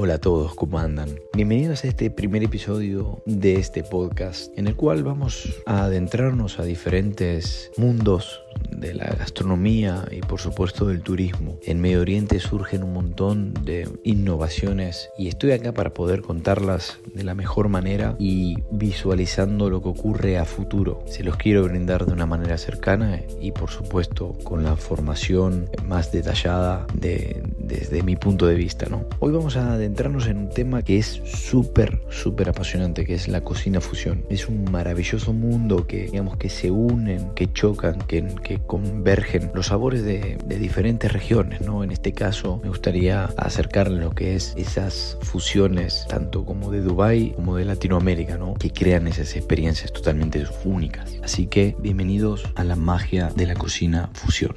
Hola a todos, ¿cómo andan? Bienvenidos a este primer episodio de este podcast en el cual vamos a adentrarnos a diferentes mundos de la gastronomía y por supuesto del turismo. En Medio Oriente surgen un montón de innovaciones y estoy acá para poder contarlas de la mejor manera y visualizando lo que ocurre a futuro. Se los quiero brindar de una manera cercana y por supuesto con la formación más detallada de, desde mi punto de vista. ¿no? Hoy vamos a adentrarnos en un tema que es súper, súper apasionante, que es la cocina fusión. Es un maravilloso mundo que digamos que se unen, que chocan, que, convergen los sabores de, diferentes regiones, ¿no? En este caso me gustaría acercarle lo que es esas fusiones, tanto como de Dubai como de Latinoamérica, ¿no? Que crean esas experiencias totalmente únicas. Así que bienvenidos a la magia de la cocina fusión.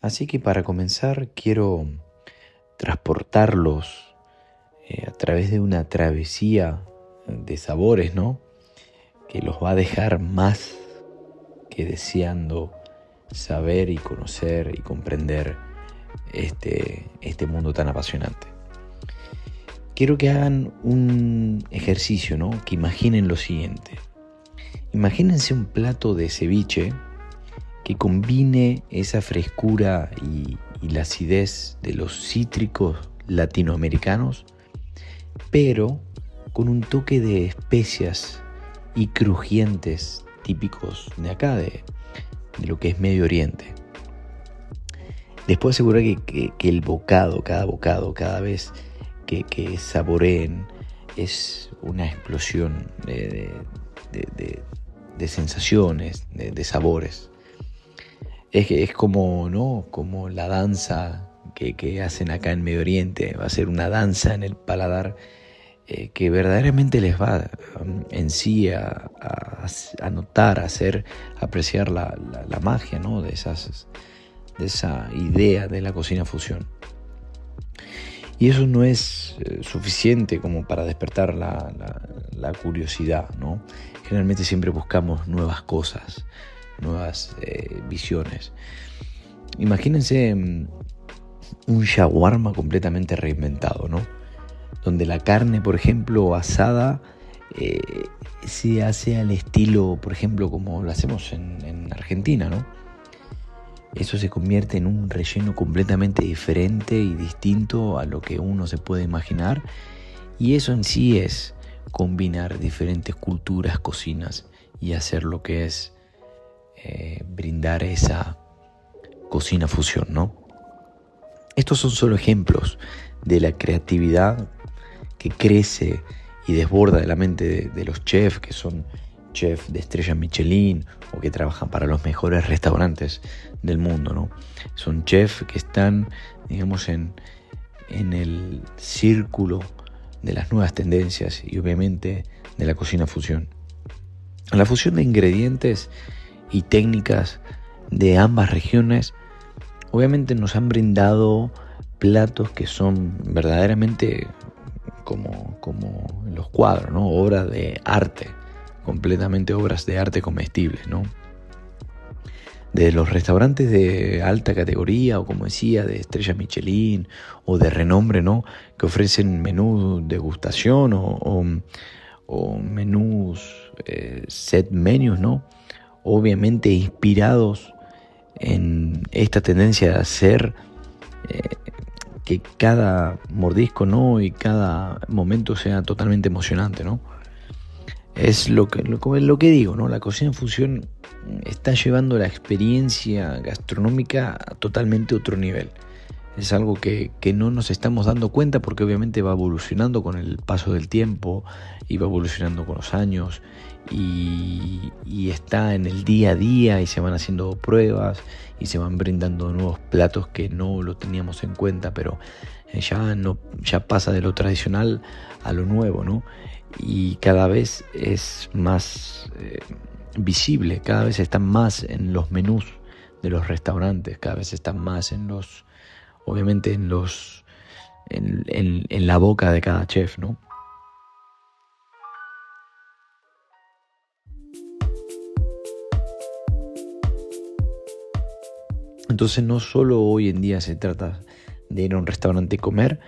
Así que para comenzar quiero transportarlos eh, a través de una travesía de sabores, ¿no? que los va a dejar más que deseando saber y conocer y comprender este, este mundo tan apasionante. Quiero que hagan un ejercicio, ¿no? Que imaginen lo siguiente. Imagínense un plato de ceviche que combine esa frescura y, la acidez de los cítricos latinoamericanos, pero con un toque de especias y crujientes típicos de acá, de, lo que es Medio Oriente. Les puedo asegurar que, el bocado, cada bocado, cada vez que, que saboreen, es una explosión de, sensaciones, de, sabores. Es, es como, ¿no? como la danza que, que hacen acá en Medio Oriente, va a ser una danza en el paladar eh, que verdaderamente les va um, en sí a, notar, a hacer apreciar la, magia ¿no? de, esas, de esa idea de la cocina fusión. Y eso no es eh, suficiente como para despertar la, curiosidad, ¿no? Generalmente siempre buscamos nuevas cosas, nuevas eh, visiones. Imagínense mm, un shawarma completamente reinventado, ¿no? donde la carne, por ejemplo, asada, eh, se hace al estilo, por ejemplo, como lo hacemos en, Argentina, ¿no? Eso se convierte en un relleno completamente diferente y distinto a lo que uno se puede imaginar. Y eso en sí es combinar diferentes culturas, cocinas y hacer lo que es eh, brindar esa cocina fusión, ¿no? Estos son solo ejemplos de la creatividad que crece y desborda de la mente de, los chefs que son chefs de estrella Michelin o que trabajan para los mejores restaurantes del mundo, ¿no? Son chefs que están, digamos, en, en el círculo de las nuevas tendencias y obviamente de la cocina fusión. La fusión de ingredientes y técnicas de ambas regiones obviamente nos han brindado platos que son verdaderamente como, como los cuadros, ¿no? Obras de arte, completamente obras de arte comestibles, ¿no? De los restaurantes de alta categoría o como decía, de estrella Michelin o de renombre, ¿no? Que ofrecen menús degustación o, o, menús, eh, set menus, ¿no? Obviamente inspirados en esta tendencia de hacer eh, que cada mordisco no y cada momento sea totalmente emocionante, ¿no? Es lo que, lo, que digo, ¿no? La cocina en fusión está llevando la experiencia gastronómica a totalmente otro nivel. Es algo que, que, no nos estamos dando cuenta porque obviamente va evolucionando con el paso del tiempo y va evolucionando con los años y, está en el día a día y se van haciendo pruebas y se van brindando nuevos platos que no lo teníamos en cuenta, pero eh, ya, no, ya pasa de lo tradicional a lo nuevo, ¿no? Y cada vez es más eh, visible, cada vez están más en los menús de los restaurantes, cada vez están más en los, obviamente en los, en, en la boca de cada chef, ¿no? Entonces no solo hoy en día se trata de ir a un restaurante y comer,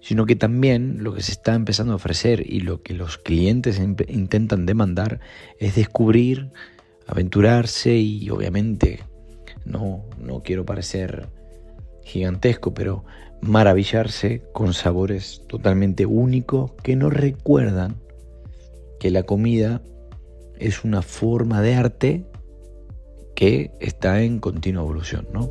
sino que también lo que se está empezando a ofrecer y lo que los clientes intentan demandar es descubrir, aventurarse y obviamente no, no quiero parecer gigantesco, pero maravillarse con sabores totalmente únicos que nos recuerdan que la comida es una forma de arte que está en continua evolución, ¿no?